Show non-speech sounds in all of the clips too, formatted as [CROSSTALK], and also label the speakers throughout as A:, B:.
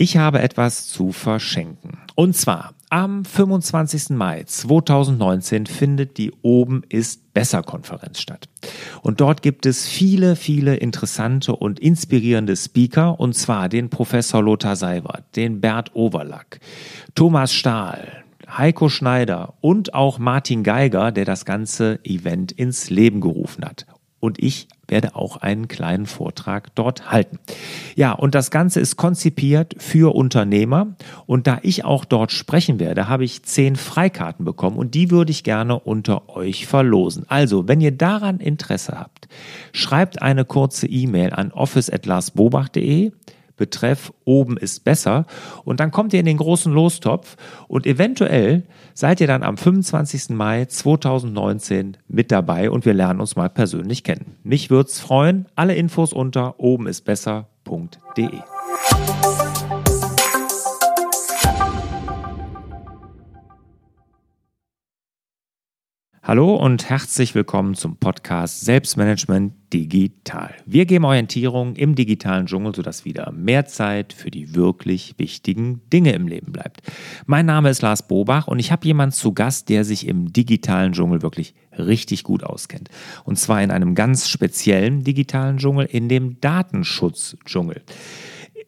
A: Ich habe etwas zu verschenken. Und zwar am 25. Mai 2019 findet die Oben ist besser Konferenz statt. Und dort gibt es viele, viele interessante und inspirierende Speaker, und zwar den Professor Lothar Seiwert, den Bert Overlack, Thomas Stahl, Heiko Schneider und auch Martin Geiger, der das ganze Event ins Leben gerufen hat und ich werde auch einen kleinen Vortrag dort halten. Ja, und das Ganze ist konzipiert für Unternehmer und da ich auch dort sprechen werde, habe ich zehn Freikarten bekommen und die würde ich gerne unter euch verlosen. Also, wenn ihr daran Interesse habt, schreibt eine kurze E-Mail an office@larsbobach.de Betreff oben ist besser. Und dann kommt ihr in den großen Lostopf und eventuell seid ihr dann am 25. Mai 2019 mit dabei und wir lernen uns mal persönlich kennen. Mich würde es freuen. Alle Infos unter oben ist besser.de. Hallo und herzlich willkommen zum Podcast Selbstmanagement Digital. Wir geben Orientierung im digitalen Dschungel, sodass wieder mehr Zeit für die wirklich wichtigen Dinge im Leben bleibt. Mein Name ist Lars Bobach und ich habe jemanden zu Gast, der sich im digitalen Dschungel wirklich richtig gut auskennt. Und zwar in einem ganz speziellen digitalen Dschungel, in dem Datenschutzdschungel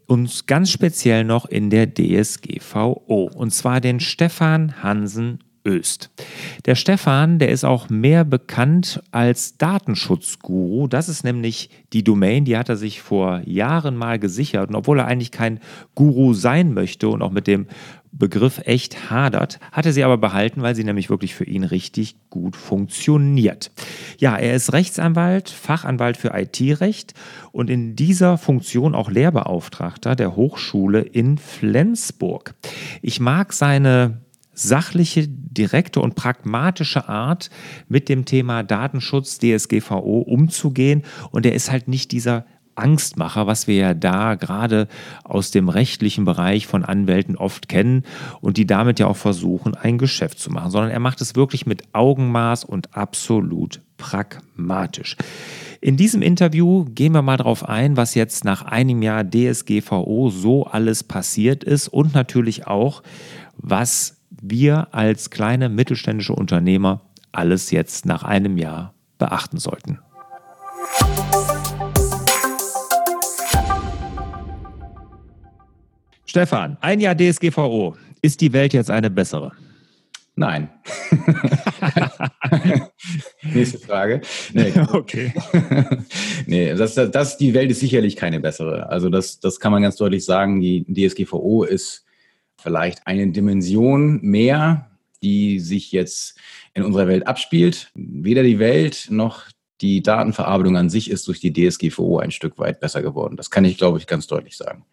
A: und ganz speziell noch in der DSGVO. Und zwar den Stefan Hansen Öst. Der Stefan, der ist auch mehr bekannt als Datenschutzguru. Das ist nämlich die Domain, die hat er sich vor Jahren mal gesichert. Und obwohl er eigentlich kein Guru sein möchte und auch mit dem Begriff echt hadert, hat er sie aber behalten, weil sie nämlich wirklich für ihn richtig gut funktioniert. Ja, er ist Rechtsanwalt, Fachanwalt für IT-Recht und in dieser Funktion auch Lehrbeauftragter der Hochschule in Flensburg. Ich mag seine sachliche, direkte und pragmatische Art, mit dem Thema Datenschutz, DSGVO umzugehen. Und er ist halt nicht dieser Angstmacher, was wir ja da gerade aus dem rechtlichen Bereich von Anwälten oft kennen und die damit ja auch versuchen, ein Geschäft zu machen, sondern er macht es wirklich mit Augenmaß und absolut pragmatisch. In diesem Interview gehen wir mal darauf ein, was jetzt nach einem Jahr DSGVO so alles passiert ist und natürlich auch, was wir als kleine mittelständische Unternehmer alles jetzt nach einem Jahr beachten sollten. Stefan, ein Jahr DSGVO. Ist die Welt jetzt eine bessere?
B: Nein. [LAUGHS] Nächste Frage. Nee. [LAUGHS] Okay. [LAUGHS] nee, das, das, die Welt ist sicherlich keine bessere. Also das, das kann man ganz deutlich sagen. Die DSGVO ist vielleicht eine Dimension mehr, die sich jetzt in unserer Welt abspielt. Weder die Welt noch die Datenverarbeitung an sich ist durch die DSGVO ein Stück weit besser geworden. Das kann ich, glaube ich, ganz deutlich sagen.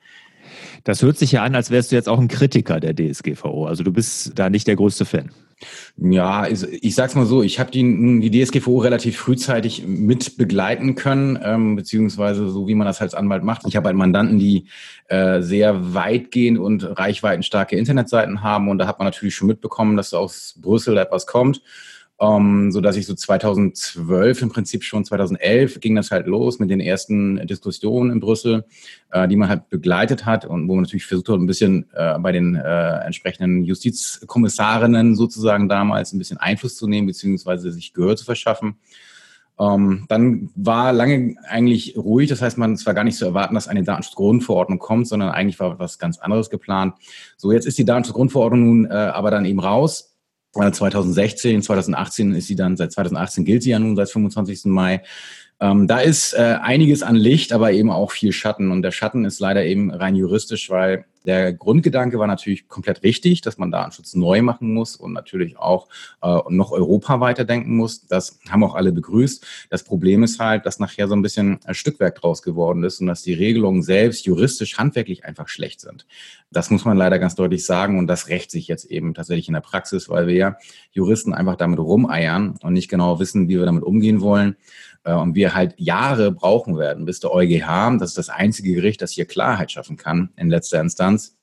A: Das hört sich ja an, als wärst du jetzt auch ein Kritiker der DSGVO. Also du bist da nicht der größte Fan.
B: Ja, ich sag's mal so, ich habe die, die DSGVO relativ frühzeitig mit begleiten können, ähm, beziehungsweise so wie man das als Anwalt macht. Ich habe halt Mandanten, die äh, sehr weitgehend und reichweitenstarke Internetseiten haben und da hat man natürlich schon mitbekommen, dass aus Brüssel etwas kommt ähm, so dass ich so 2012 im Prinzip schon 2011 ging das halt los mit den ersten Diskussionen in Brüssel, äh, die man halt begleitet hat und wo man natürlich versucht hat, ein bisschen äh, bei den äh, entsprechenden Justizkommissarinnen sozusagen damals ein bisschen Einfluss zu nehmen beziehungsweise sich Gehör zu verschaffen. Ähm, dann war lange eigentlich ruhig. Das heißt, man es war gar nicht zu erwarten, dass eine Datenschutzgrundverordnung kommt, sondern eigentlich war was ganz anderes geplant. So, jetzt ist die Datenschutzgrundverordnung nun äh, aber dann eben raus. 2016, 2018 ist sie dann, seit 2018 gilt sie ja nun seit 25. Mai. Ähm, da ist äh, einiges an Licht, aber eben auch viel Schatten. Und der Schatten ist leider eben rein juristisch, weil der Grundgedanke war natürlich komplett richtig, dass man Datenschutz neu machen muss und natürlich auch äh, noch Europa weiterdenken muss. Das haben auch alle begrüßt. Das Problem ist halt, dass nachher so ein bisschen ein Stückwerk draus geworden ist und dass die Regelungen selbst juristisch, handwerklich einfach schlecht sind. Das muss man leider ganz deutlich sagen und das rächt sich jetzt eben tatsächlich in der Praxis, weil wir ja Juristen einfach damit rumeiern und nicht genau wissen, wie wir damit umgehen wollen. Äh, und wir halt Jahre brauchen werden, bis der EuGH, das ist das einzige Gericht, das hier Klarheit schaffen kann in letzter Instanz,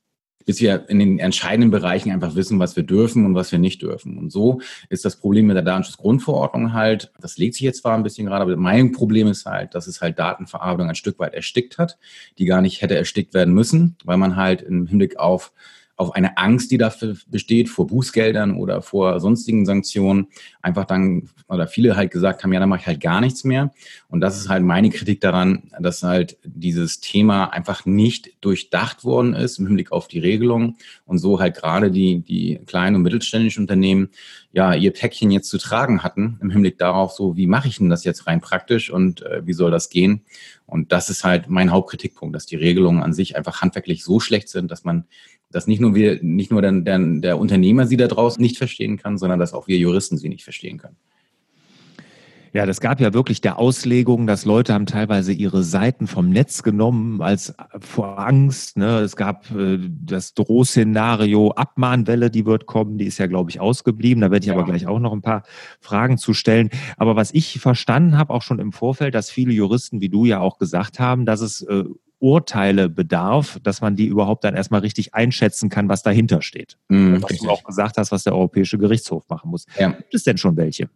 B: bis wir in den entscheidenden Bereichen einfach wissen, was wir dürfen und was wir nicht dürfen. Und so ist das Problem mit der Datenschutzgrundverordnung halt, das legt sich jetzt zwar ein bisschen gerade, aber mein Problem ist halt, dass es halt Datenverarbeitung ein Stück weit erstickt hat, die gar nicht hätte erstickt werden müssen, weil man halt im Hinblick auf auf eine Angst, die dafür besteht, vor Bußgeldern oder vor sonstigen Sanktionen, einfach dann, oder viele halt gesagt haben, ja, dann mache ich halt gar nichts mehr. Und das ist halt meine Kritik daran, dass halt dieses Thema einfach nicht durchdacht worden ist im Hinblick auf die Regelung und so halt gerade die, die kleinen und mittelständischen Unternehmen ja ihr Päckchen jetzt zu tragen hatten im Hinblick darauf, so wie mache ich denn das jetzt rein praktisch und äh, wie soll das gehen? Und das ist halt mein Hauptkritikpunkt, dass die Regelungen an sich einfach handwerklich so schlecht sind, dass man dass nicht nur wir, nicht nur der, der, der Unternehmer sie da draußen nicht verstehen kann, sondern dass auch wir Juristen sie nicht verstehen können.
A: Ja, das gab ja wirklich der Auslegung, dass Leute haben teilweise ihre Seiten vom Netz genommen als vor Angst. Ne? Es gab äh, das Drohszenario Abmahnwelle, die wird kommen, die ist ja, glaube ich, ausgeblieben. Da werde ich ja. aber gleich auch noch ein paar Fragen zu stellen. Aber was ich verstanden habe, auch schon im Vorfeld, dass viele Juristen, wie du ja auch gesagt haben, dass es äh, Urteile bedarf, dass man die überhaupt dann erstmal richtig einschätzen kann, was dahinter steht. Mm, was richtig. du auch gesagt hast, was der Europäische Gerichtshof machen muss. Ja. Gibt es denn schon welche?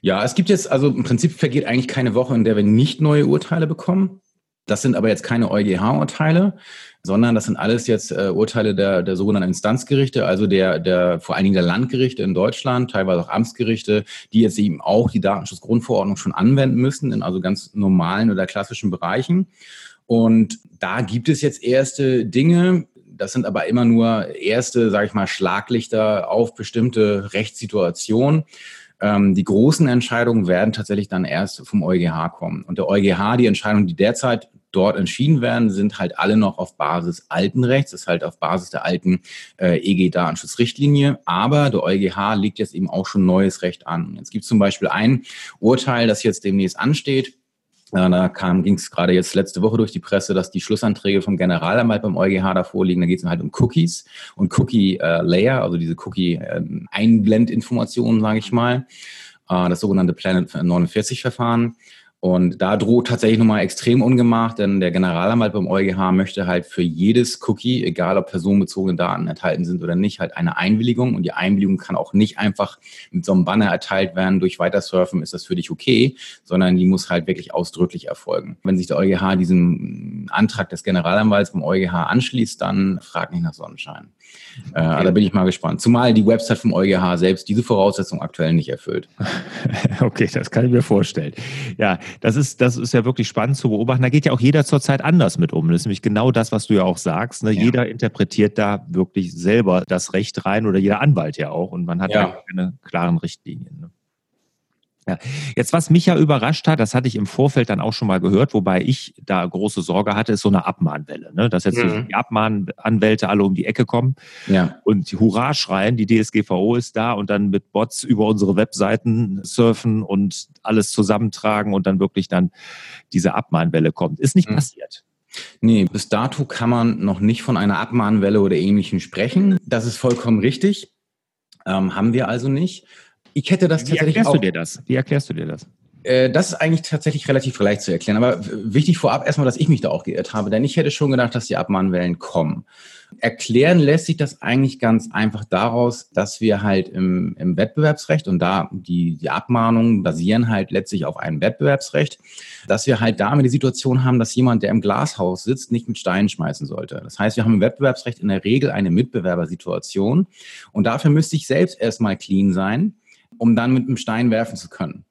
B: Ja, es gibt jetzt, also im Prinzip vergeht eigentlich keine Woche, in der wir nicht neue Urteile bekommen. Das sind aber jetzt keine EuGH-Urteile, sondern das sind alles jetzt äh, Urteile der, der sogenannten Instanzgerichte, also der, der vor allen Dingen der Landgerichte in Deutschland, teilweise auch Amtsgerichte, die jetzt eben auch die Datenschutzgrundverordnung schon anwenden müssen, in also ganz normalen oder klassischen Bereichen. Und da gibt es jetzt erste Dinge, das sind aber immer nur erste, sage ich mal, Schlaglichter auf bestimmte Rechtssituationen. Ähm, die großen Entscheidungen werden tatsächlich dann erst vom EuGH kommen. Und der EuGH, die Entscheidungen, die derzeit dort entschieden werden, sind halt alle noch auf Basis alten Rechts, ist halt auf Basis der alten äh, EG-Datenschutzrichtlinie. Aber der EuGH legt jetzt eben auch schon neues Recht an. Jetzt gibt es zum Beispiel ein Urteil, das jetzt demnächst ansteht. Äh, da ging es gerade jetzt letzte Woche durch die Presse, dass die Schlussanträge vom Generalanwalt beim EuGH davor liegen. Da geht es halt um Cookies und Cookie-Layer, äh, also diese Cookie-Einblendinformationen, ähm, sage ich mal. Äh, das sogenannte Planet 49-Verfahren. Und da droht tatsächlich nochmal extrem ungemacht, denn der Generalanwalt beim EuGH möchte halt für jedes Cookie, egal ob personenbezogene Daten enthalten sind oder nicht, halt eine Einwilligung. Und die Einwilligung kann auch nicht einfach mit so einem Banner erteilt werden, durch Weitersurfen ist das für dich okay, sondern die muss halt wirklich ausdrücklich erfolgen. Wenn sich der EuGH diesem Antrag des Generalanwalts beim EuGH anschließt, dann fragt nicht nach Sonnenschein. Äh, okay. da bin ich mal gespannt. Zumal die Website vom EuGH selbst diese Voraussetzung aktuell nicht erfüllt. [LAUGHS]
A: okay, das kann ich mir vorstellen. Ja, das ist, das ist ja wirklich spannend zu beobachten. Da geht ja auch jeder zurzeit anders mit um. Das ist nämlich genau das, was du ja auch sagst. Ne? Ja. Jeder interpretiert da wirklich selber das Recht rein oder jeder Anwalt ja auch. Und man hat ja, keine klaren Richtlinien. Ne? Ja. Jetzt, was mich ja überrascht hat, das hatte ich im Vorfeld dann auch schon mal gehört, wobei ich da große Sorge hatte, ist so eine Abmahnwelle. Ne? Dass jetzt mhm. die Abmahnanwälte alle um die Ecke kommen ja. und Hurra schreien, die DSGVO ist da und dann mit Bots über unsere Webseiten surfen und alles zusammentragen und dann wirklich dann diese Abmahnwelle kommt. Ist nicht mhm. passiert.
B: Nee, bis dato kann man noch nicht von einer Abmahnwelle oder ähnlichem sprechen. Das ist vollkommen richtig. Ähm, haben wir also nicht. Ich hätte das
A: Wie tatsächlich. Wie erklärst auch, du dir das? Wie erklärst du dir das?
B: Äh, das ist eigentlich tatsächlich relativ leicht zu erklären. Aber wichtig vorab erstmal, dass ich mich da auch geirrt habe, denn ich hätte schon gedacht, dass die Abmahnwellen kommen. Erklären lässt sich das eigentlich ganz einfach daraus, dass wir halt im, im Wettbewerbsrecht und da die, die Abmahnungen basieren halt letztlich auf einem Wettbewerbsrecht, dass wir halt damit die Situation haben, dass jemand, der im Glashaus sitzt, nicht mit Steinen schmeißen sollte. Das heißt, wir haben im Wettbewerbsrecht in der Regel eine Mitbewerbersituation und dafür müsste ich selbst erstmal clean sein um dann mit einem Stein werfen zu können.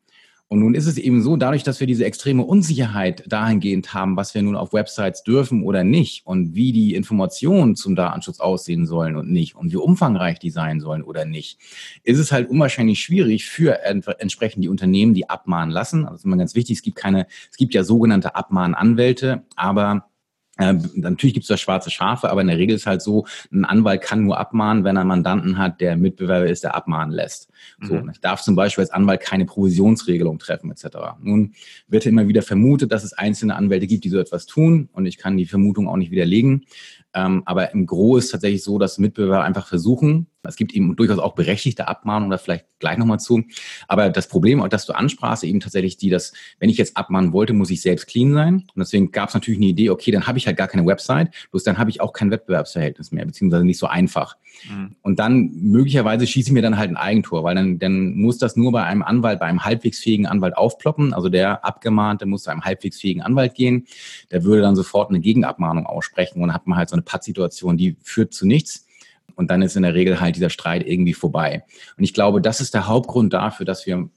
B: Und nun ist es eben so, dadurch, dass wir diese extreme Unsicherheit dahingehend haben, was wir nun auf Websites dürfen oder nicht und wie die Informationen zum Datenschutz aussehen sollen und nicht und wie umfangreich die sein sollen oder nicht, ist es halt unwahrscheinlich schwierig für entsprechend die Unternehmen, die abmahnen lassen. Also das ist immer ganz wichtig. Es gibt keine, es gibt ja sogenannte Abmahnanwälte, aber natürlich gibt es da schwarze Schafe, aber in der Regel ist halt so, ein Anwalt kann nur abmahnen, wenn er einen Mandanten hat, der Mitbewerber ist, der abmahnen lässt. So, mhm. ich darf zum Beispiel als Anwalt keine Provisionsregelung treffen etc. Nun wird immer wieder vermutet, dass es einzelne Anwälte gibt, die so etwas tun und ich kann die Vermutung auch nicht widerlegen. Ähm, aber im Gro ist tatsächlich so, dass Mitbewerber einfach versuchen, es gibt eben durchaus auch berechtigte Abmahnungen, da vielleicht gleich nochmal zu. Aber das Problem, das du ansprachst, eben tatsächlich die, dass wenn ich jetzt abmahnen wollte, muss ich selbst clean sein. Und deswegen gab es natürlich eine Idee, okay, dann habe ich halt gar keine Website, bloß dann habe ich auch kein Wettbewerbsverhältnis mehr, beziehungsweise nicht so einfach. Mhm. Und dann möglicherweise schieße ich mir dann halt ein Eigentor, weil dann, dann muss das nur bei einem Anwalt, bei einem halbwegs fähigen Anwalt aufploppen. Also der Abgemahnte muss zu einem halbwegs fähigen Anwalt gehen. Der würde dann sofort eine Gegenabmahnung aussprechen und dann hat man halt so eine Pattsituation, die führt zu nichts. Und dann ist in der Regel halt dieser Streit irgendwie vorbei. Und ich glaube, das ist der Hauptgrund dafür, dass wir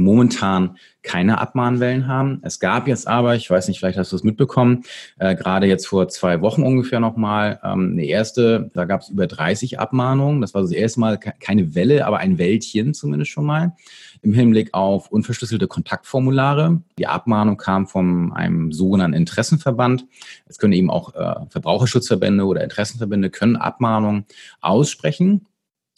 B: momentan keine Abmahnwellen haben. Es gab jetzt aber, ich weiß nicht, vielleicht hast du es mitbekommen, äh, gerade jetzt vor zwei Wochen ungefähr nochmal ähm, eine erste, da gab es über 30 Abmahnungen. Das war das erste Mal keine Welle, aber ein Wäldchen zumindest schon mal im Hinblick auf unverschlüsselte Kontaktformulare. Die Abmahnung kam von einem sogenannten Interessenverband. Es können eben auch äh, Verbraucherschutzverbände oder Interessenverbände können Abmahnungen aussprechen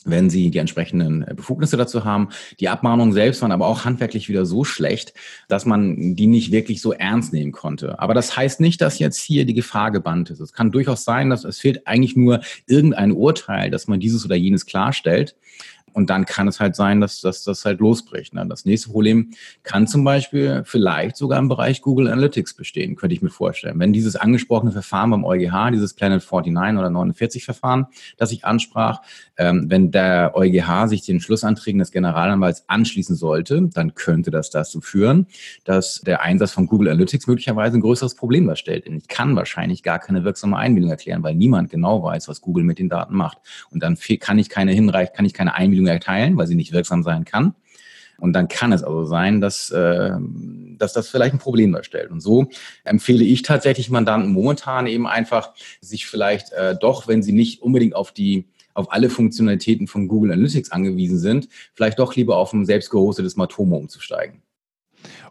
B: wenn sie die entsprechenden äh, Befugnisse dazu haben. Die Abmahnungen selbst waren aber auch handwerklich wieder so schlecht, dass man die nicht wirklich so ernst nehmen konnte. Aber das heißt nicht, dass jetzt hier die Gefahr gebannt ist. Es kann durchaus sein, dass es fehlt eigentlich nur irgendein Urteil, dass man dieses oder jenes klarstellt. Und dann kann es halt sein, dass, das halt losbricht. Ne? Das nächste Problem kann zum Beispiel vielleicht sogar im Bereich Google Analytics bestehen, könnte ich mir vorstellen. Wenn dieses angesprochene Verfahren beim EuGH, dieses Planet 49 oder 49 Verfahren, das ich ansprach, ähm, wenn der EuGH sich den Schlussanträgen des Generalanwalts anschließen sollte, dann könnte das dazu führen, dass der Einsatz von Google Analytics möglicherweise ein größeres Problem darstellt. Denn ich kann wahrscheinlich gar keine wirksame Einwilligung erklären, weil niemand genau weiß, was Google mit den Daten macht. Und dann kann ich keine hinreicht, kann ich keine Einwilligung erteilen, weil sie nicht wirksam sein kann. Und dann kann es also sein, dass, äh, dass das vielleicht ein Problem darstellt. Und so empfehle ich tatsächlich Mandanten momentan eben einfach, sich vielleicht äh, doch, wenn sie nicht unbedingt auf die auf alle Funktionalitäten von Google Analytics angewiesen sind, vielleicht doch lieber auf ein selbst gehostetes Matomo umzusteigen.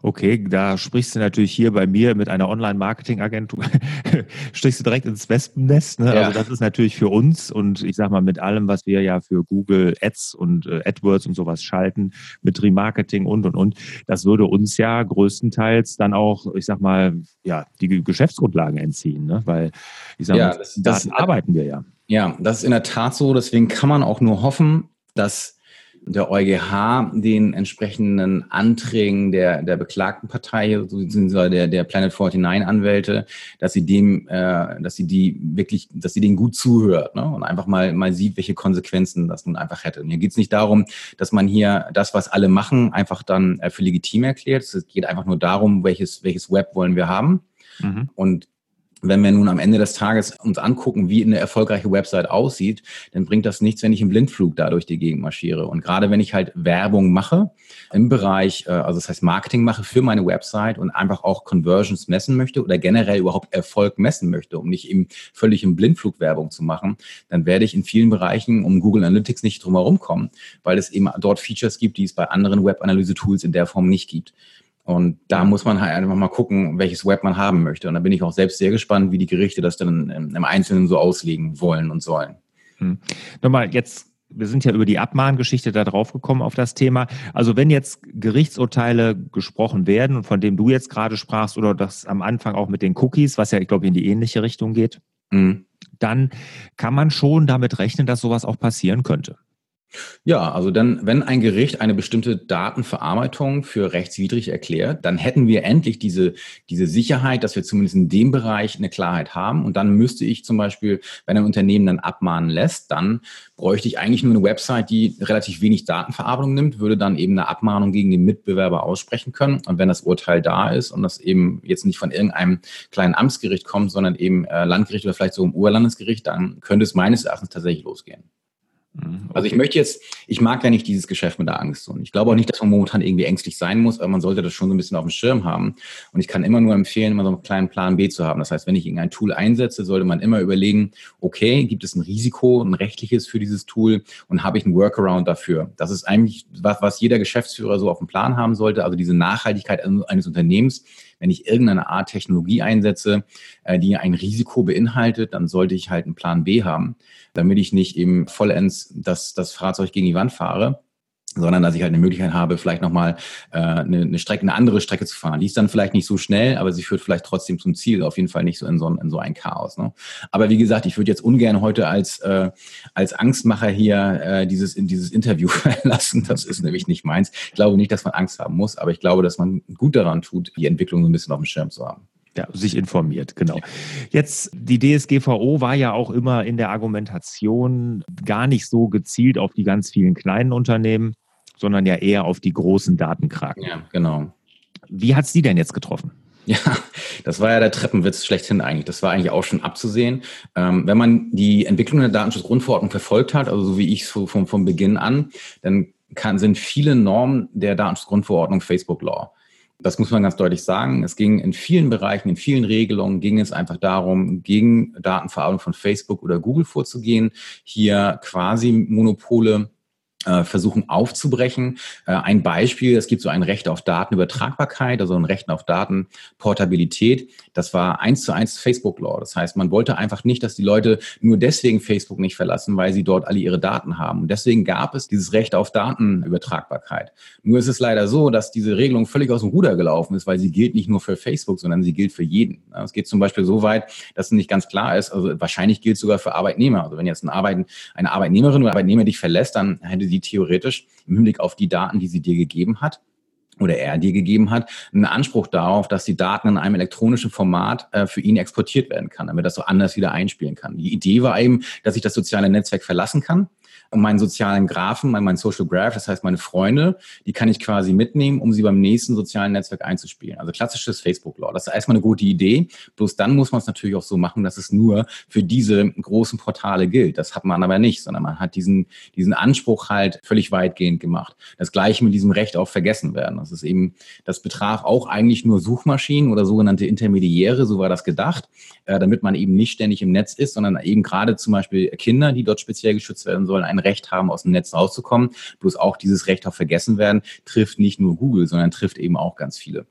A: Okay, da sprichst du natürlich hier bei mir mit einer Online-Marketing-Agentur, [LAUGHS] strichst du direkt ins Wespennest. Ne? Ja. Also das ist natürlich für uns und ich sag mal mit allem, was wir ja für Google Ads und äh, AdWords und sowas schalten, mit Remarketing und und und, das würde uns ja größtenteils dann auch, ich sag mal, ja, die Geschäftsgrundlagen entziehen, ne? weil ich sag ja, mal, das, das arbeiten wir ja.
B: Ja, das ist in der Tat so. Deswegen kann man auch nur hoffen, dass der EuGH den entsprechenden Anträgen der, der beklagten Partei, beziehungsweise der, der Planet 49 Anwälte, dass sie dem, äh, dass sie die wirklich, dass sie denen gut zuhört ne? und einfach mal, mal sieht, welche Konsequenzen das nun einfach hätte. Und hier geht es nicht darum, dass man hier das, was alle machen, einfach dann äh, für legitim erklärt. Es geht einfach nur darum, welches, welches Web wollen wir haben. Mhm. Und wenn wir nun am Ende des Tages uns angucken, wie eine erfolgreiche Website aussieht, dann bringt das nichts, wenn ich im Blindflug da durch die Gegend marschiere. Und gerade wenn ich halt Werbung mache im Bereich, äh, also das heißt Marketing mache für meine Website und einfach auch Conversions messen möchte oder generell überhaupt Erfolg messen möchte, um nicht eben völlig im Blindflug Werbung zu machen, dann werde ich in vielen Bereichen um Google Analytics nicht drum herum kommen, weil es eben dort Features gibt, die es bei anderen Web-Analyse-Tools in der Form nicht gibt. Und da muss man halt einfach mal gucken, welches Web man haben möchte. Und da bin ich auch selbst sehr gespannt, wie die Gerichte das dann im Einzelnen so auslegen wollen und sollen.
A: Hm. Nochmal, jetzt, wir sind ja über die Abmahngeschichte da drauf gekommen auf das Thema. Also wenn jetzt Gerichtsurteile gesprochen werden und von dem du jetzt gerade sprachst oder das am Anfang auch mit den Cookies, was ja, ich glaube, in die ähnliche Richtung geht, hm. dann kann man schon damit rechnen, dass sowas auch passieren könnte.
B: Ja, also dann, wenn ein Gericht eine bestimmte Datenverarbeitung für rechtswidrig erklärt, dann hätten wir endlich diese, diese Sicherheit, dass wir zumindest in dem Bereich eine Klarheit haben. Und dann müsste ich zum Beispiel, wenn ein Unternehmen dann abmahnen lässt, dann bräuchte ich eigentlich nur eine Website, die relativ wenig Datenverarbeitung nimmt, würde dann eben eine Abmahnung gegen den Mitbewerber aussprechen können. Und wenn das Urteil da ist und das eben jetzt nicht von irgendeinem kleinen Amtsgericht kommt, sondern eben äh, Landgericht oder vielleicht so im Urlandesgericht, dann könnte es meines Erachtens tatsächlich losgehen. Okay. Mhm, also ich möchte jetzt, ich mag ja nicht dieses Geschäft mit der Angst. Und ich glaube auch nicht, dass man momentan irgendwie ängstlich sein muss, aber man sollte das schon so ein bisschen auf dem Schirm haben. Und ich kann immer nur empfehlen, immer so einen kleinen Plan B zu haben. Das heißt, wenn ich irgendein Tool einsetze, sollte man immer überlegen, okay, gibt es ein Risiko, ein rechtliches für dieses Tool und habe ich einen Workaround dafür? Das ist eigentlich was, was jeder Geschäftsführer so auf dem Plan haben sollte. Also diese Nachhaltigkeit eines Unternehmens wenn ich irgendeine Art Technologie einsetze, äh, die ein Risiko beinhaltet, dann sollte ich halt einen Plan B haben, damit ich nicht eben vollends das, das Fahrzeug gegen die Wand fahre sondern dass ich halt eine Möglichkeit habe, vielleicht nochmal äh, eine, eine Strecke, eine andere Strecke zu fahren. Die ist dann vielleicht nicht so schnell, aber sie führt vielleicht trotzdem zum Ziel. Auf jeden Fall nicht so in so ein, in so ein Chaos. Ne? Aber wie gesagt, ich würde jetzt ungern heute als äh, als Angstmacher hier äh, dieses in dieses Interview [LAUGHS] verlassen. Das ist nämlich nicht meins. Ich glaube nicht, dass man Angst haben muss, aber ich glaube, dass man gut daran tut, die Entwicklung so ein bisschen auf dem Schirm zu haben.
A: Ja, sich informiert, genau. Jetzt, die DSGVO war ja auch immer in der Argumentation gar nicht so gezielt auf die ganz vielen kleinen Unternehmen, sondern ja eher auf die großen Datenkraken.
B: Ja, genau.
A: Wie hat es die denn jetzt getroffen?
B: Ja, das war ja der Treppenwitz schlechthin eigentlich. Das war eigentlich auch schon abzusehen. Ähm, wenn man die Entwicklung der Datenschutzgrundverordnung verfolgt hat, also so wie ich es vom, vom Beginn an, dann kann, sind viele Normen der Datenschutzgrundverordnung Facebook Law. Das muss man ganz deutlich sagen. Es ging in vielen Bereichen, in vielen Regelungen, ging es einfach darum, gegen Datenverarbeitung von Facebook oder Google vorzugehen, hier quasi Monopole versuchen aufzubrechen. Äh, ein Beispiel, es gibt so ein Recht auf Datenübertragbarkeit, also ein Recht auf Datenportabilität. Das war eins zu eins Facebook-Law. Das heißt, man wollte einfach nicht, dass die Leute nur deswegen Facebook nicht verlassen, weil sie dort alle ihre Daten haben. Und deswegen gab es dieses Recht auf Datenübertragbarkeit. Nur ist es leider so, dass diese Regelung völlig aus dem Ruder gelaufen ist, weil sie gilt nicht nur für Facebook, sondern sie gilt für jeden. Es geht zum Beispiel so weit, dass es nicht ganz klar ist, also wahrscheinlich gilt es sogar für Arbeitnehmer. Also wenn jetzt ein Arbeiten, eine Arbeitnehmerin oder Arbeitnehmer dich verlässt, dann hätte sie theoretisch im Hinblick auf die Daten, die sie dir gegeben hat, oder er dir gegeben hat, einen Anspruch darauf, dass die Daten in einem elektronischen Format äh, für ihn exportiert werden kann, damit er das so anders wieder einspielen kann. Die Idee war eben, dass ich das soziale Netzwerk verlassen kann und meinen sozialen Graphen, mein, mein Social Graph, das heißt meine Freunde, die kann ich quasi mitnehmen, um sie beim nächsten sozialen Netzwerk einzuspielen. Also klassisches Facebook-Law. Das ist erstmal eine gute Idee. Bloß dann muss man es natürlich auch so machen, dass es nur für diese großen Portale gilt. Das hat man aber nicht, sondern man hat diesen, diesen Anspruch halt völlig weitgehend gemacht. Das gleiche mit diesem Recht auf vergessen werden. Das ist eben, das betraf auch eigentlich nur Suchmaschinen oder sogenannte Intermediäre, so war das gedacht, äh, damit man eben nicht ständig im Netz ist, sondern eben gerade zum Beispiel Kinder, die dort speziell geschützt werden sollen, ein Recht haben, aus dem Netz rauszukommen. Bloß auch dieses Recht auf Vergessen werden trifft nicht nur Google, sondern trifft eben auch ganz viele.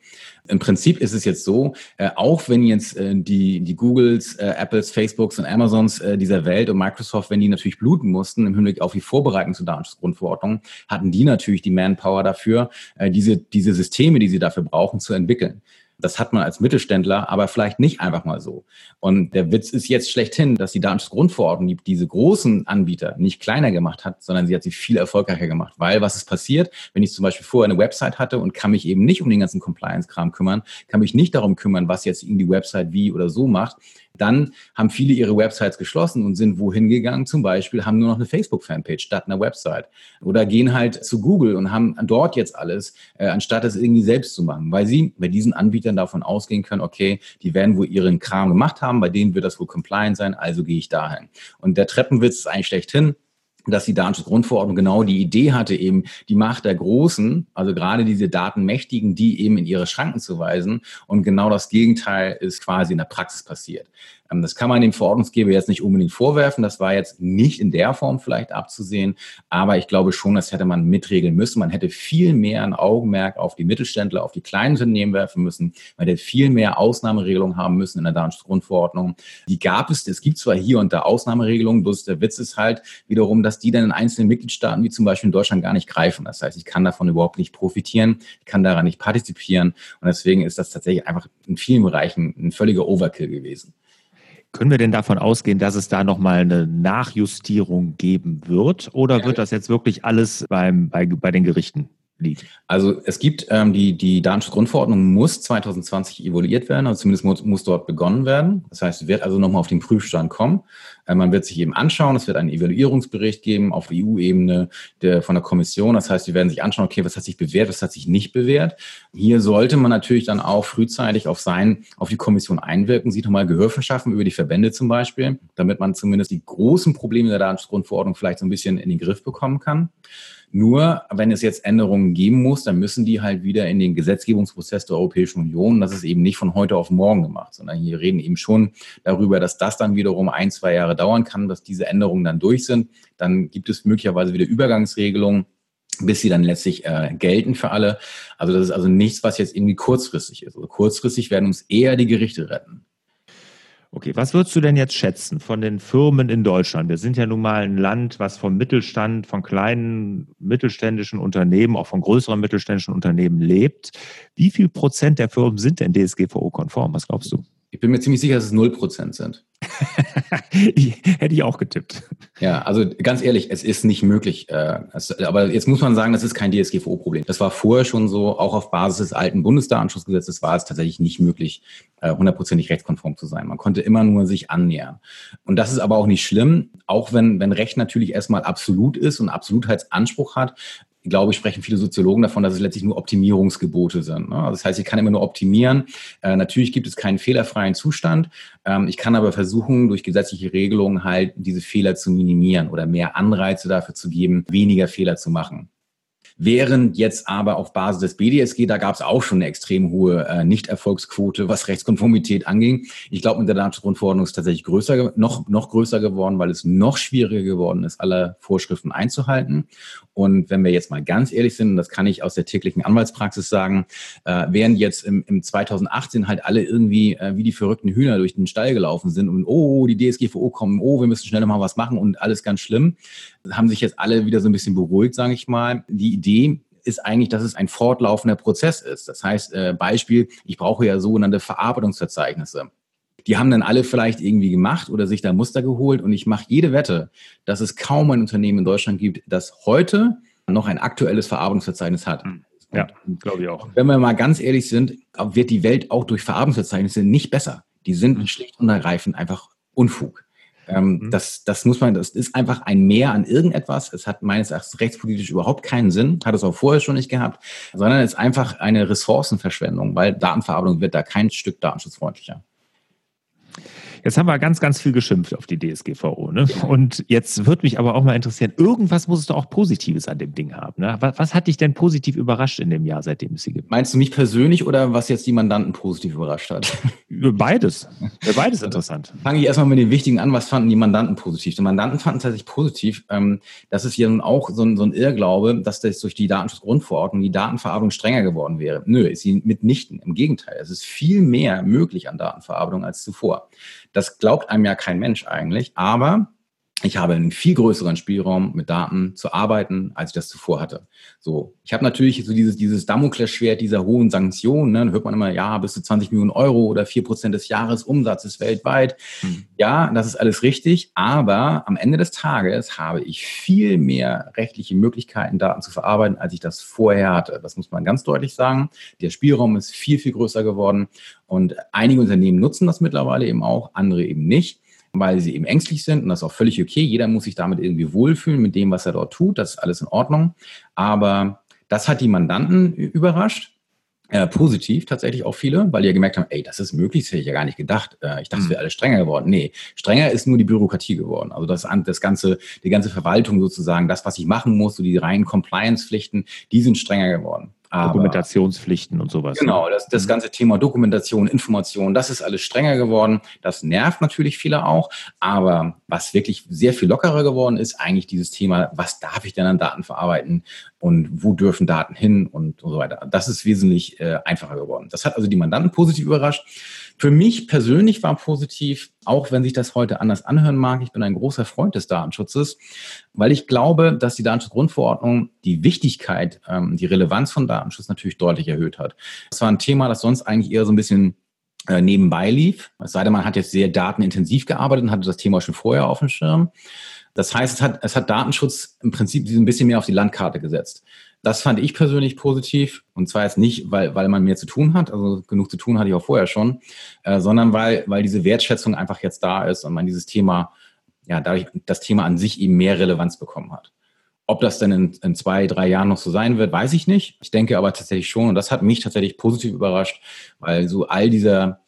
B: Im Prinzip ist es jetzt so, äh, auch wenn jetzt äh, die, die Googles, äh, Apples, Facebooks und Amazons dieser Welt und Microsoft, wenn die natürlich bluten mussten im Hinblick auf die Vorbereitung zur Datenschutzgrundverordnung, hatten die natürlich die Manpower dafür, diese, diese Systeme, die sie dafür brauchen, zu entwickeln. Das hat man als Mittelständler, aber vielleicht nicht einfach mal so. Und der Witz ist jetzt schlechthin, dass die Datenschutzgrundverordnung die, diese großen Anbieter nicht kleiner gemacht hat, sondern sie hat sie viel erfolgreicher gemacht. Weil was ist passiert, wenn ich zum Beispiel vorher eine Website hatte und kann mich eben nicht um den ganzen Compliance-Kram kümmern, kann mich nicht darum kümmern, was jetzt irgendwie die Website wie oder so macht, dann haben viele ihre Websites geschlossen und sind wohin gegangen? Zum Beispiel haben nur noch eine Facebook-Fanpage statt einer Website. Oder gehen halt zu Google und haben dort jetzt alles, äh, anstatt es irgendwie selbst zu machen, weil sie bei diesen Anbietern davon ausgehen können, okay, die werden wohl ihren Kram gemacht haben, bei denen wird das wohl compliant sein, also gehe ich dahin. Und der Treppenwitz ist eigentlich schlechthin dass die Datenschutzgrundverordnung genau die Idee hatte, eben die Macht der Großen, also gerade diese Datenmächtigen, die eben in ihre Schranken zu weisen. Und genau das Gegenteil ist quasi in der Praxis passiert. Ähm, das kann man dem Verordnungsgeber jetzt nicht unbedingt vorwerfen. Das war jetzt nicht in der Form vielleicht abzusehen. Aber ich glaube schon, das hätte man mitregeln müssen. Man hätte viel mehr ein Augenmerk auf die Mittelständler, auf die kleinen Unternehmen werfen müssen. Man hätte viel mehr Ausnahmeregelungen haben müssen in der Datenschutzgrundverordnung. Die gab es. Es gibt zwar hier und da Ausnahmeregelungen, bloß der Witz ist halt wiederum, dass die dann in einzelnen Mitgliedstaaten, wie zum Beispiel in Deutschland, gar nicht greifen. Das heißt, ich kann davon überhaupt nicht profitieren, ich kann daran nicht partizipieren. Und deswegen ist das tatsächlich einfach in vielen Bereichen ein völliger Overkill gewesen.
A: Können wir denn davon ausgehen, dass es da nochmal eine Nachjustierung geben wird? Oder wird das jetzt wirklich alles beim, bei, bei den Gerichten liegt?
B: Also es gibt ähm, die, die Datenschutzgrundverordnung muss 2020 evaluiert werden, also zumindest muss, muss dort begonnen werden. Das heißt, wird also nochmal auf den Prüfstand kommen. Äh, man wird sich eben anschauen, es wird einen Evaluierungsbericht geben auf EU-Ebene der, von der Kommission. Das heißt, wir werden sich anschauen, okay, was hat sich bewährt, was hat sich nicht bewährt. Hier sollte man natürlich dann auch frühzeitig auf sein, auf die Kommission einwirken, sich nochmal Gehör verschaffen über die Verbände zum Beispiel, damit man zumindest die großen Probleme der Datenschutzgrundverordnung vielleicht so ein bisschen in den Griff bekommen kann. Nur, wenn es jetzt Änderungen geben muss, dann müssen die halt wieder in den Gesetzgebungsprozess der Europäischen Union. Das ist eben nicht von heute auf morgen gemacht, sondern hier reden eben schon darüber, dass das dann wiederum ein, zwei Jahre dauern kann, dass diese Änderungen dann durch sind. Dann gibt es möglicherweise wieder Übergangsregelungen bis sie dann letztlich äh, gelten für alle. Also das ist also nichts, was jetzt irgendwie kurzfristig ist. Also kurzfristig werden uns eher die Gerichte retten.
A: Okay, was würdest du denn jetzt schätzen von den Firmen in Deutschland? Wir sind ja nun mal ein Land, was vom Mittelstand, von kleinen mittelständischen Unternehmen, auch von größeren mittelständischen Unternehmen lebt. Wie viel Prozent der Firmen sind denn DSGVO-konform? Was glaubst du?
B: Ich bin mir ziemlich sicher, dass es 0% sind. [LAUGHS]
A: Hätte ich auch getippt.
B: Ja, also ganz ehrlich, es ist nicht möglich. Äh, aber jetzt muss man sagen, das ist kein DSGVO-Problem. Das war vorher schon so, auch auf Basis des alten Bundesdatenschutzgesetzes war es tatsächlich nicht möglich, äh, hundertprozentig rechtskonform zu sein. Man konnte immer nur sich annähern. Und das ist aber auch nicht schlimm, auch wenn, wenn Recht natürlich erstmal absolut ist und Absolutheitsanspruch hat, ich glaube, sprechen viele Soziologen davon, dass es letztlich nur Optimierungsgebote sind. Ne? Also das heißt, ich kann immer nur optimieren. Äh, natürlich gibt es keinen fehlerfreien Zustand. Ähm, ich kann aber versuchen, durch gesetzliche Regelungen halt diese Fehler zu minimieren oder mehr Anreize dafür zu geben, weniger Fehler zu machen. Während jetzt aber auf Basis des BDSG, da gab es auch schon eine extrem hohe äh, Nichterfolgsquote, was Rechtskonformität anging. Ich glaube, mit der Datenschutzgrundverordnung ist tatsächlich größer, noch, noch größer geworden, weil es noch schwieriger geworden ist, alle Vorschriften einzuhalten. Und wenn wir jetzt mal ganz ehrlich sind, und das kann ich aus der täglichen Anwaltspraxis sagen, äh, während jetzt im, im 2018 halt alle irgendwie äh, wie die verrückten Hühner durch den Stall gelaufen sind und oh, die DSGVO kommen, oh, wir müssen schnell mal was machen und alles ganz schlimm, haben sich jetzt alle wieder so ein bisschen beruhigt, sage ich mal. Die Idee ist eigentlich, dass es ein fortlaufender Prozess ist. Das heißt, äh, Beispiel, ich brauche ja sogenannte Verarbeitungsverzeichnisse. Die haben dann alle vielleicht irgendwie gemacht oder sich da Muster geholt. Und ich mache jede Wette, dass es kaum ein Unternehmen in Deutschland gibt, das heute noch ein aktuelles Verarbeitungsverzeichnis hat. Hm.
A: Ja, glaube ich auch.
B: Wenn wir mal ganz ehrlich sind, wird die Welt auch durch Verarbeitungsverzeichnisse nicht besser. Die sind hm. schlicht und ergreifend einfach Unfug. Ähm, mhm. das, das muss man, das ist einfach ein Mehr an irgendetwas. Es hat meines Erachtens rechtspolitisch überhaupt keinen Sinn, hat es auch vorher schon nicht gehabt, sondern es ist einfach eine Ressourcenverschwendung, weil Datenverarbeitung wird da kein Stück datenschutzfreundlicher.
A: Jetzt haben wir ganz, ganz viel geschimpft auf die DSGVO. Ne? Und jetzt würde mich aber auch mal interessieren, irgendwas muss es doch auch Positives an dem Ding haben. Ne? Was, was, hat dich denn positiv überrascht in dem Jahr, seitdem es sie gibt?
B: Meinst du mich persönlich oder was jetzt die Mandanten positiv überrascht hat?
A: Beides. Beides interessant.
B: Fange ich erstmal mit den wichtigen an. Was fanden die Mandanten positiv? Die Mandanten fanden es tatsächlich positiv. Ähm, das ist ja nun auch so ein, so ein Irrglaube, dass das durch die Datenschutzgrundverordnung die Datenverarbeitung strenger geworden wäre. Nö, ist sie mitnichten. Im Gegenteil. Es ist viel mehr möglich an Datenverarbeitung als zuvor. Das glaubt einem ja kein Mensch eigentlich, aber ich habe einen viel größeren Spielraum, mit Daten zu arbeiten, als ich das zuvor hatte. So, ich habe natürlich so dieses, dieses Damoklesschwert dieser hohen Sanktionen. Ne? Dann hört man immer, ja, bis zu 20 Millionen Euro oder vier Prozent des Jahresumsatzes weltweit. Hm. Ja, das ist alles richtig. Aber am Ende des Tages habe ich viel mehr rechtliche Möglichkeiten, Daten zu verarbeiten, als ich das vorher hatte. Das muss man ganz deutlich sagen. Der Spielraum ist viel, viel größer geworden. Und einige Unternehmen nutzen das mittlerweile eben auch, andere eben nicht weil sie eben ängstlich sind und das ist auch völlig okay. Jeder muss sich damit irgendwie wohlfühlen mit dem, was er dort tut. Das ist alles in Ordnung. Aber das hat die Mandanten überrascht. Äh, positiv tatsächlich auch viele, weil die ja gemerkt haben, ey, das ist möglich, das hätte ich ja gar nicht gedacht. Äh, ich dachte, es wäre alles strenger geworden. Nee, strenger ist nur die Bürokratie geworden. Also das, das ganze, die ganze Verwaltung sozusagen, das, was ich machen muss, so die reinen Compliance-Pflichten, die sind strenger geworden.
A: Aber, Dokumentationspflichten und sowas.
B: Ne? Genau, das, das mhm. ganze Thema Dokumentation, Information, das ist alles strenger geworden. Das nervt natürlich viele auch. Aber was wirklich sehr viel lockerer geworden ist, eigentlich dieses Thema, was darf ich denn an Daten verarbeiten und wo dürfen Daten hin und, so weiter. Das ist wesentlich äh, einfacher geworden. Das hat also die Mandanten positiv überrascht. Für mich persönlich war positiv, auch wenn sich das heute anders anhören mag, ich bin ein großer Freund des Datenschutzes, weil ich glaube, dass die Datenschutzgrundverordnung die Wichtigkeit, ähm, die Relevanz von Datenschutz natürlich deutlich erhöht hat. Das war ein Thema, das sonst eigentlich eher so ein bisschen äh, nebenbei lief. Es sei denn, man hat jetzt sehr datenintensiv gearbeitet und hatte das Thema schon vorher auf dem Schirm. Das heißt, es hat, es hat Datenschutz im Prinzip ein bisschen mehr auf die Landkarte gesetzt. Das fand ich persönlich positiv. Und zwar jetzt nicht, weil, weil man mehr zu tun hat, also genug zu tun hatte ich auch vorher schon, äh, sondern weil, weil diese Wertschätzung einfach jetzt da ist und man dieses Thema, ja, dadurch das Thema an sich eben mehr Relevanz bekommen hat. Ob das denn in, in zwei, drei Jahren noch so sein wird, weiß ich nicht. Ich denke aber tatsächlich schon. Und das hat mich tatsächlich positiv überrascht, weil so all dieser,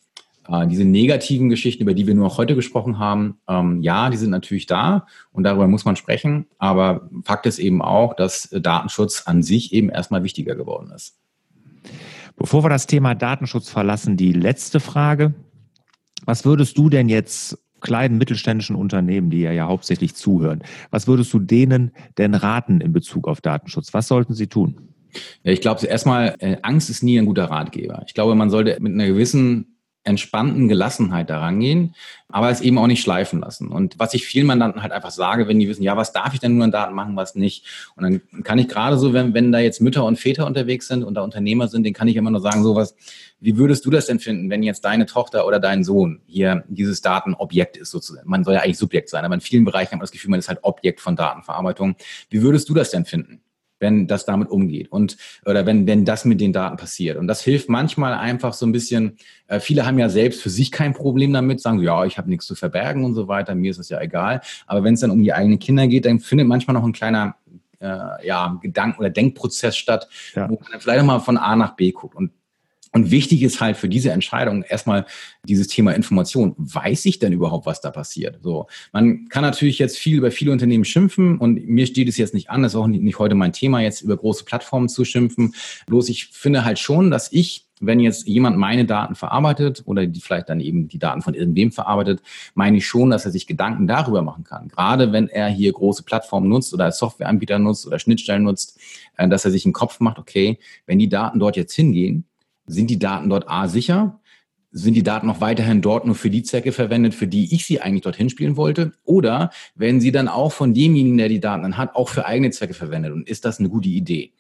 B: äh, diese negativen Geschichten, über die wir nur auch heute gesprochen haben, ähm, ja, die sind natürlich da und darüber muss man sprechen. Aber Fakt ist eben auch, dass Datenschutz an sich eben erstmal wichtiger geworden ist.
A: Bevor wir das Thema Datenschutz verlassen, die letzte Frage. Was würdest du denn jetzt kleinen mittelständischen Unternehmen, die ja, ja hauptsächlich zuhören, was würdest du denen denn raten in Bezug auf Datenschutz? Was sollten sie tun?
B: Ja, ich glaube, erstmal, äh, Angst ist nie ein guter Ratgeber. Ich glaube, man sollte mit einer gewissen entspannten Gelassenheit daran gehen, aber es eben auch nicht schleifen lassen. Und was ich vielen Mandanten halt einfach sage, wenn die wissen, ja, was darf ich denn nur an Daten machen, was nicht? Und dann kann ich gerade so, wenn, wenn da jetzt Mütter und Väter unterwegs sind und da Unternehmer sind, den kann ich immer nur sagen, sowas, wie würdest du das denn finden, wenn jetzt deine Tochter oder dein Sohn hier dieses Datenobjekt ist sozusagen? Man soll ja eigentlich Subjekt sein, aber in vielen Bereichen hat man das Gefühl, man ist halt Objekt von Datenverarbeitung. Wie würdest du das denn finden? Wenn das damit umgeht und oder wenn, wenn das mit den Daten passiert. Und das hilft manchmal einfach so ein bisschen, äh, viele haben ja selbst für sich kein Problem damit, sagen so, ja, ich habe nichts zu verbergen und so weiter, mir ist das ja egal. Aber wenn es dann um die eigenen Kinder geht, dann findet manchmal noch ein kleiner äh, ja, Gedanken- oder Denkprozess statt, ja. wo man vielleicht mal von A nach B guckt. Und und wichtig ist halt für diese Entscheidung erstmal dieses Thema Information. Weiß ich denn überhaupt, was da passiert? So, man kann natürlich jetzt viel über viele Unternehmen schimpfen und mir steht es jetzt nicht an, das ist auch nicht heute mein Thema, jetzt über große Plattformen zu schimpfen. Bloß ich finde halt schon, dass ich wenn jetzt jemand meine Daten verarbeitet oder die vielleicht dann eben die Daten von irgendwem verarbeitet, meine ich schon, dass er sich Gedanken darüber machen kann. Gerade wenn er hier große Plattformen nutzt oder Softwareanbieter nutzt oder Schnittstellen nutzt, äh, dass er sich einen Kopf macht, okay, wenn die Daten dort jetzt hingehen, sind die Daten dort A sicher? Sind die Daten noch weiterhin dort nur für die Zwecke verwendet, für die ich sie eigentlich dorthin spielen wollte? Oder werden sie dann auch von demjenigen, der die Daten dann hat, auch für eigene Zwecke verwendet? Und ist das eine gute Idee?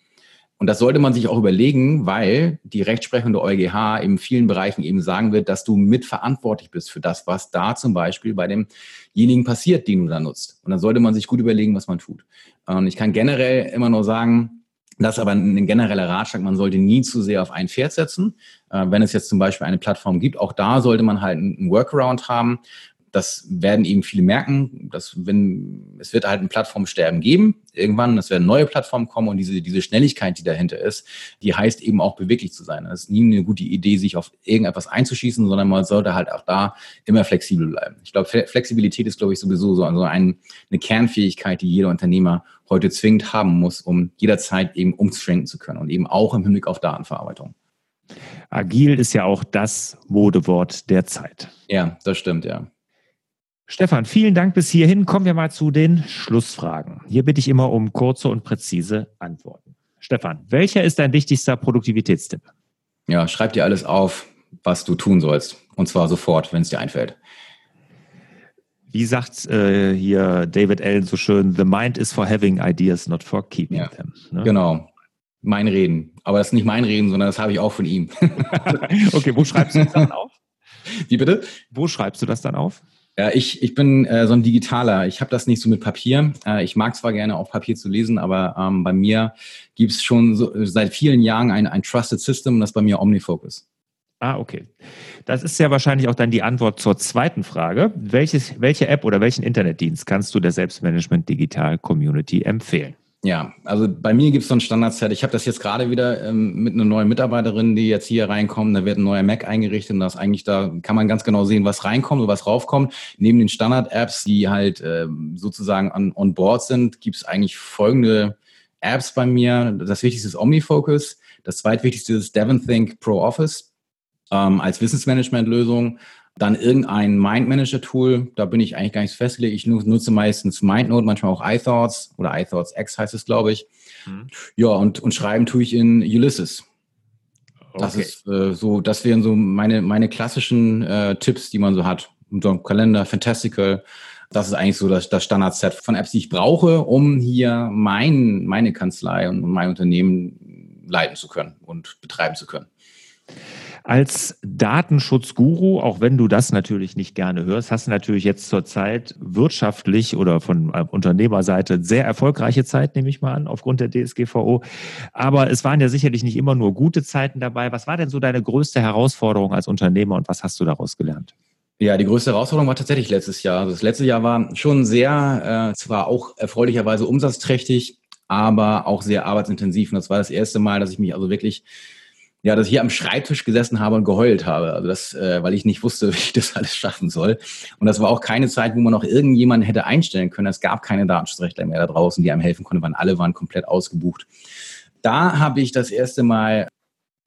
B: Und das sollte man sich auch überlegen, weil die rechtsprechende EuGH in vielen Bereichen eben sagen wird, dass du mitverantwortlich bist für das, was da zum Beispiel bei demjenigen passiert, den du da nutzt. Und dann sollte man sich gut überlegen, was man tut. Und ich kann generell immer nur sagen, das ist aber ein genereller Ratschlag, man sollte nie zu sehr auf ein Pferd setzen. Äh, wenn es jetzt zum Beispiel eine Plattform gibt, auch da sollte man halt einen Workaround haben das werden eben viele merken, dass wenn es wird halt ein Plattformsterben geben irgendwann, es werden neue Plattformen kommen und diese diese Schnelligkeit, die dahinter ist, die heißt eben auch beweglich zu sein. Es ist nie eine gute Idee, sich auf irgendetwas einzuschießen, sondern man sollte halt auch da immer flexibel bleiben. Ich glaube, Flexibilität ist glaube ich sowieso so also ein, eine Kernfähigkeit, die jeder Unternehmer heute zwingend haben muss, um jederzeit eben umschwenken zu können und eben auch im Hinblick auf Datenverarbeitung.
A: Agil ist ja auch das Modewort der Zeit.
B: Ja, das stimmt, ja.
A: Stefan, vielen Dank bis hierhin. Kommen wir mal zu den Schlussfragen. Hier bitte ich immer um kurze und präzise Antworten. Stefan, welcher ist dein wichtigster Produktivitätstipp?
B: Ja, schreib dir alles auf, was du tun sollst. Und zwar sofort, wenn es dir einfällt.
A: Wie sagt äh, hier David Allen so schön, the mind is for having ideas, not for keeping ja, them.
B: Ne? Genau. Mein Reden. Aber das ist nicht mein Reden, sondern das habe ich auch von ihm. [LAUGHS]
A: okay, wo schreibst du das dann auf?
B: Wie bitte?
A: Wo schreibst du das dann auf?
B: Ja, ich, ich bin äh, so ein Digitaler. Ich habe das nicht so mit Papier. Äh, ich mag zwar gerne auf Papier zu lesen, aber ähm, bei mir gibt's schon so, seit vielen Jahren ein, ein Trusted System und das ist bei mir Omnifocus.
A: Ah, okay. Das ist ja wahrscheinlich auch dann die Antwort zur zweiten Frage. Welches, welche App oder welchen Internetdienst kannst du der Selbstmanagement Digital Community empfehlen?
B: Ja, also bei mir gibt es so ein Standardset. Ich habe das jetzt gerade wieder ähm, mit einer neuen Mitarbeiterin, die jetzt hier reinkommt. Da wird ein neuer Mac eingerichtet und das eigentlich, da kann man ganz genau sehen, was reinkommt und was raufkommt. Neben den Standard-Apps, die halt ähm, sozusagen an, on board sind, gibt es eigentlich folgende Apps bei mir. Das wichtigste ist OmniFocus. Das zweitwichtigste ist DevonThink Pro Office ähm, als Wissensmanagement-Lösung. Dann irgendein Mind-Manager-Tool, da bin ich eigentlich gar nicht festgelegt. Ich nutze meistens MindNote, manchmal auch iThoughts oder iThoughts X heißt es, glaube ich. Mhm. Ja, und, und schreiben tue ich in Ulysses. Das ist äh, so, das wären so meine, meine klassischen äh, Tipps, die man so hat. Und so Kalender, Fantastical. Das ist eigentlich so das, das Standardset von Apps, die ich brauche, um hier mein, meine Kanzlei und mein Unternehmen leiten zu können und betreiben zu können.
A: Als Datenschutzguru, auch wenn du das natürlich nicht gerne hörst, hast du natürlich jetzt zurzeit wirtschaftlich oder von äh, Unternehmerseite sehr erfolgreiche Zeit, nehme ich mal an, aufgrund der DSGVO. Aber es waren ja sicherlich nicht immer nur gute Zeiten dabei. Was war denn so deine größte Herausforderung als Unternehmer und was hast du daraus gelernt?
B: Ja, die größte Herausforderung war tatsächlich letztes Jahr. Also das letzte Jahr war schon sehr, äh, zwar auch erfreulicherweise umsatzträchtig, aber auch sehr arbeitsintensiv. Und das war das erste Mal, dass ich mich also wirklich ja, dass ich hier am Schreibtisch gesessen habe und geheult habe. Also das, äh, weil ich nicht wusste, [LAUGHS] wie ich das alles schaffen soll. Und das war auch keine Zeit, wo man noch irgendjemanden hätte einstellen können. Es gab keine Datenschutzrechtler mehr da draußen, die einem helfen konnten, weil alle waren komplett ausgebucht. Da habe ich das erste Mal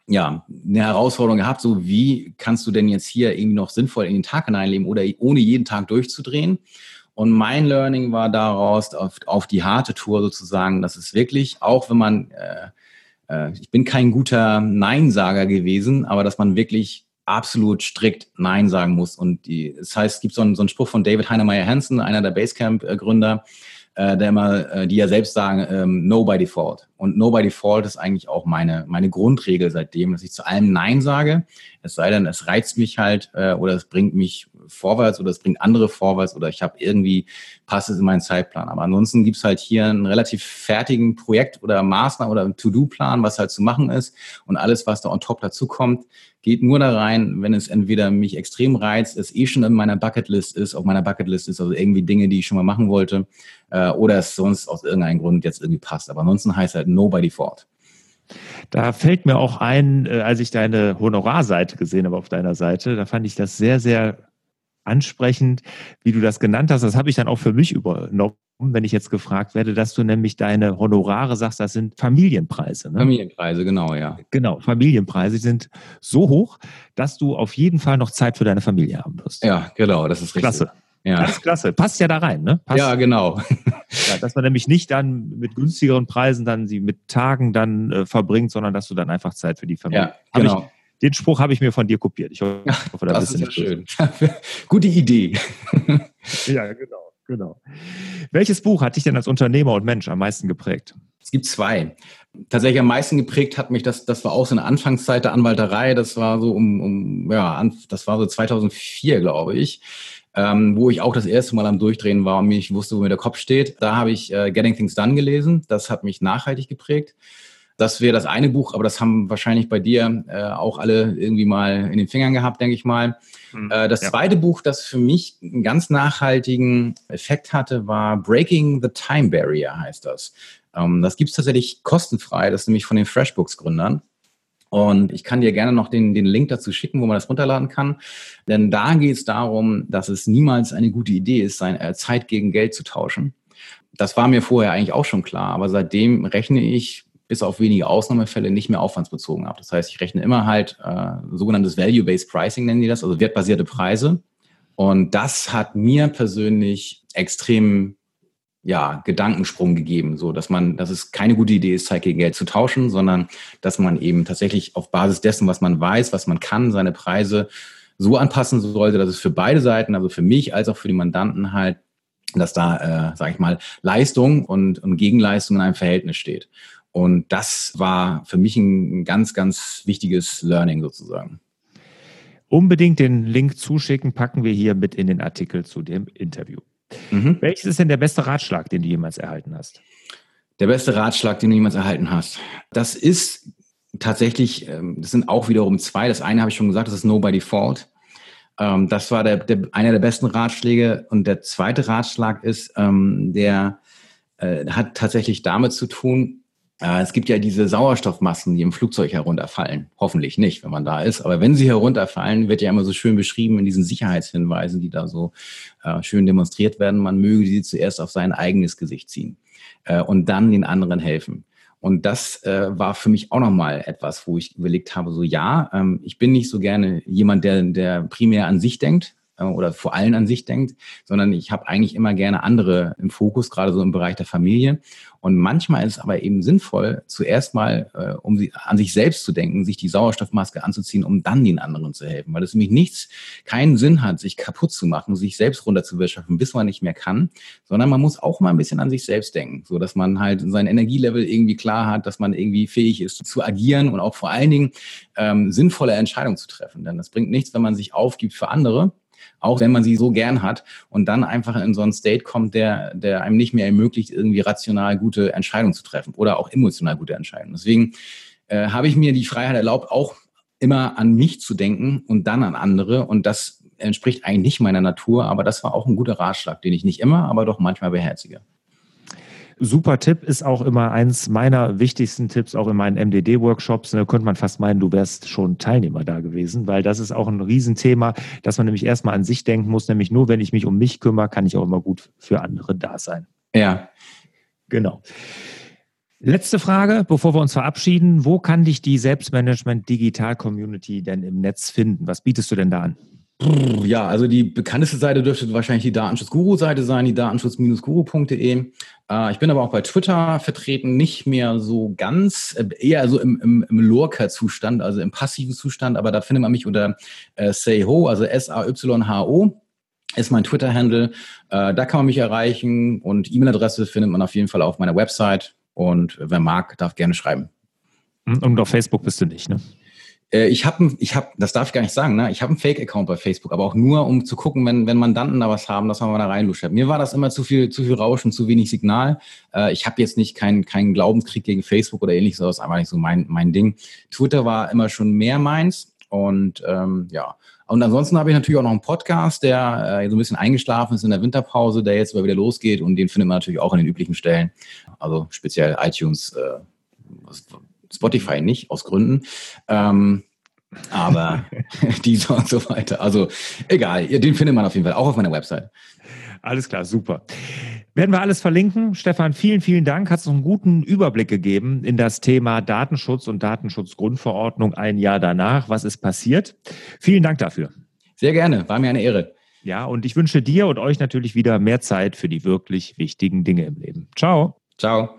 B: ja, eine Herausforderung gehabt, so wie kannst du denn jetzt hier irgendwie noch sinnvoll in den Tag hineinleben oder ohne jeden Tag durchzudrehen? Und mein Learning war daraus auf, auf die harte Tour sozusagen, dass es wirklich, auch wenn man äh, äh, ich bin kein guter Neinsager gewesen, aber dass man wirklich absolut strikt Nein sagen muss. Und die, das heißt, es gibt so einen, so einen Spruch von David Heinemeier Hansen, einer der Basecamp-Gründer, äh, der immer, äh, die ja selbst sagen, ähm, no by default. Und no by default ist eigentlich auch meine, meine Grundregel seitdem, dass ich zu allem Nein sage. Es sei denn, es reizt mich halt äh, oder es bringt mich vorwärts oder es bringt andere vorwärts oder ich habe irgendwie, passt es in meinen Zeitplan. Aber ansonsten gibt's halt hier einen relativ fertigen Projekt oder Maßnahme oder To-Do-Plan, was halt zu machen ist. Und alles, was da on top dazu kommt, geht nur da rein, wenn es entweder mich extrem reizt, es eh schon in meiner Bucketlist ist, auf meiner Bucketlist ist, also irgendwie Dinge, die ich schon mal machen wollte, äh, oder es sonst aus irgendeinem Grund jetzt irgendwie passt. Aber ansonsten heißt halt Nobody Ford.
A: Da fällt mir auch ein, äh, als ich deine Honorarseite gesehen habe auf deiner Seite, da fand ich das sehr, sehr ansprechend, wie du das genannt hast. Das habe ich dann auch für mich übernommen, wenn ich jetzt gefragt werde, dass du nämlich deine Honorare sagst, das sind Familienpreise.
B: Ne? Familienpreise, genau, ja.
A: Genau, Familienpreise sind so hoch, dass du auf jeden Fall noch Zeit für deine Familie haben wirst.
B: Ja, genau, das ist richtig.
A: Klasse. Ja. Das ist klasse. Passt ja da rein, ne? Passt.
B: Ja, genau.
A: Ja, dass man nämlich nicht dann mit günstigeren Preisen dann sie mit Tagen dann äh, verbringt, sondern dass du dann einfach Zeit für die Familie.
B: Ja, genau.
A: Den Spruch habe ich mir von dir kopiert. Ich hoffe, [LAUGHS]
B: da das ist ja schön. [LAUGHS] Gute Idee. [LAUGHS]
A: ja, genau, genau. Welches Buch hat dich denn als Unternehmer und Mensch am meisten geprägt?
B: Es gibt zwei. Tatsächlich am meisten geprägt hat mich das, das war auch so eine Anfangszeit der Anwalterei. Das war so um, um ja, das war so 2004, glaube ich. Ähm, wo ich auch das erste Mal am Durchdrehen war und mich wusste, wo mir der Kopf steht. Da habe ich äh, Getting Things Done gelesen. Das hat mich nachhaltig geprägt. Das wäre das eine Buch, aber das haben wahrscheinlich bei dir äh, auch alle irgendwie mal in den Fingern gehabt, denke ich mal. Mhm, äh, das ja. zweite Buch, das für mich einen ganz nachhaltigen Effekt hatte, war Breaking the Time Barrier, heißt das. Ähm, das gibt's tatsächlich kostenfrei, das ist nämlich von den FreshBooks-Gründern. Und ich kann dir gerne noch den, den Link dazu schicken, wo man das runterladen kann. Denn da geht es darum, dass es niemals eine gute Idee ist, seine äh, Zeit gegen Geld zu tauschen. Das war mir vorher eigentlich auch schon klar, aber seitdem rechne ich bis auf wenige Ausnahmefälle nicht mehr aufwandsbezogen ab. Das heißt, ich rechne immer halt äh, sogenanntes Value-Based Pricing nennen die das, also wertbasierte Preise. Und das hat mir persönlich extrem ja, Gedankensprung gegeben, so dass man, dass es keine gute Idee ist, Zeit gegen Geld zu tauschen, sondern dass man eben tatsächlich auf Basis dessen, was man weiß, was man kann, seine Preise so anpassen sollte, dass es für beide Seiten, also für mich als auch für die Mandanten halt, dass da, äh, sage ich mal, Leistung und, und Gegenleistung in einem Verhältnis steht. Und das war für mich ein ganz, ganz wichtiges Learning sozusagen.
A: Unbedingt den Link zuschicken, packen wir hier mit in den Artikel zu dem Interview. Mhm. Welches ist denn der beste Ratschlag, den du jemals erhalten hast?
B: Der beste Ratschlag, den du jemals erhalten hast. Das ist tatsächlich, ähm, das sind auch wiederum zwei. Das eine habe ich schon gesagt, das ist No by Default. Ähm, das war der, der, einer der besten Ratschläge. Und der zweite Ratschlag ist, ähm, der äh, hat tatsächlich damit zu tun, es gibt ja diese Sauerstoffmassen, die im Flugzeug herunterfallen. Hoffentlich nicht, wenn man da ist. Aber wenn sie herunterfallen, wird ja immer so schön beschrieben in diesen Sicherheitshinweisen, die da so äh, schön demonstriert werden. Man möge sie zuerst auf sein eigenes Gesicht ziehen äh, und dann den anderen helfen. Und das äh, war für mich auch nochmal etwas, wo ich überlegt habe, so ja, ähm, ich bin nicht so gerne jemand, der, der primär an sich denkt, oder vor allem an sich denkt, sondern ich habe eigentlich immer gerne andere im Fokus, gerade so im Bereich der Familie. Und manchmal ist es aber eben sinnvoll, zuerst mal, äh, um sie, an sich selbst zu denken, sich die Sauerstoffmaske anzuziehen, um dann den anderen zu helfen. Weil es nämlich nichts, keinen Sinn hat, sich kaputt zu machen, sich selbst runterzuwirtschaften, bis man nicht mehr kann, sondern man muss auch mal ein bisschen an sich selbst denken, so dass man halt sein Energielevel irgendwie klar hat, dass man irgendwie fähig ist zu agieren und auch vor allen Dingen ähm, sinnvolle Entscheidungen zu treffen. Denn das bringt nichts, wenn man sich aufgibt für andere auch wenn man sie so gern hat und dann einfach in so einen State kommt, der, der einem nicht mehr ermöglicht, irgendwie rational gute Entscheidungen zu treffen oder auch emotional gute Entscheidungen. Deswegen äh, habe ich mir die Freiheit erlaubt, auch immer an mich zu denken und dann an andere und das entspricht eigentlich nicht meiner Natur, aber das war auch ein guter Ratschlag, den ich nicht immer, aber doch manchmal beherzige.
A: Super Tipp ist auch immer eins meiner wichtigsten Tipps, auch in meinen MDD-Workshops. Da könnte man fast meinen, du wärst schon Teilnehmer da gewesen, weil das ist auch ein Riesenthema, dass man nämlich erstmal an sich denken muss, nämlich nur wenn ich mich um mich kümmere, kann ich auch immer gut für andere da sein.
B: Ja.
A: Genau. Letzte Frage, bevor wir uns verabschieden. Wo kann dich die Selbstmanagement Digital Community denn im Netz finden? Was bietest du denn da an?
B: Ja, also die bekannteste Seite dürfte wahrscheinlich die Datenschutz-Guru-Seite sein, die datenschutz-guru.de. Äh, ich bin aber auch bei Twitter vertreten, nicht mehr so ganz, äh, eher so im, im, im Lurker-Zustand, also im passiven Zustand, aber da findet man mich unter äh, SayHo, also S-A-Y-H-O ist mein Twitter-Handle. Äh, da kann man mich erreichen und E-Mail-Adresse findet man auf jeden Fall auf meiner Website. Und wer mag, darf gerne schreiben.
A: Und auf Facebook bist du nicht, ne?
B: Äh, ich habe, ich hab, das darf ich gar nicht sagen, ne? Ich habe einen Fake-Account bei Facebook, aber auch nur, um zu gucken, wenn, wenn Mandanten da was haben, dass man mal da reinluscht. Mir war das immer zu viel, zu viel Rauschen, zu wenig Signal. Äh, ich habe jetzt nicht keinen keinen Glaubenskrieg gegen Facebook oder ähnliches, das ist einfach nicht so mein, mein Ding. Twitter war immer schon mehr meins und ähm, ja. Und ansonsten habe ich natürlich auch noch einen Podcast, der äh, so ein bisschen eingeschlafen ist in der Winterpause, der jetzt mal wieder losgeht und den findet man natürlich auch an den üblichen Stellen. Also speziell iTunes, äh, Spotify nicht, aus Gründen. Ähm, aber [LAUGHS] dieser und so weiter. Also egal, den findet man auf jeden Fall auch auf meiner Website.
A: Alles klar, super. Werden wir alles verlinken. Stefan, vielen, vielen Dank. Hast uns einen guten Überblick gegeben in das Thema Datenschutz und Datenschutzgrundverordnung ein Jahr danach. Was ist passiert? Vielen Dank dafür.
B: Sehr gerne, war mir eine Ehre.
A: Ja, und ich wünsche dir und euch natürlich wieder mehr Zeit für die wirklich wichtigen Dinge im Leben. Ciao.
B: Ciao.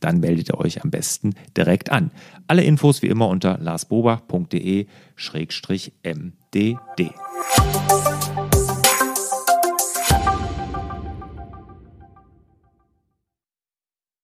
A: dann meldet ihr euch am besten direkt an. Alle Infos wie immer unter larsbobach.de-mdd.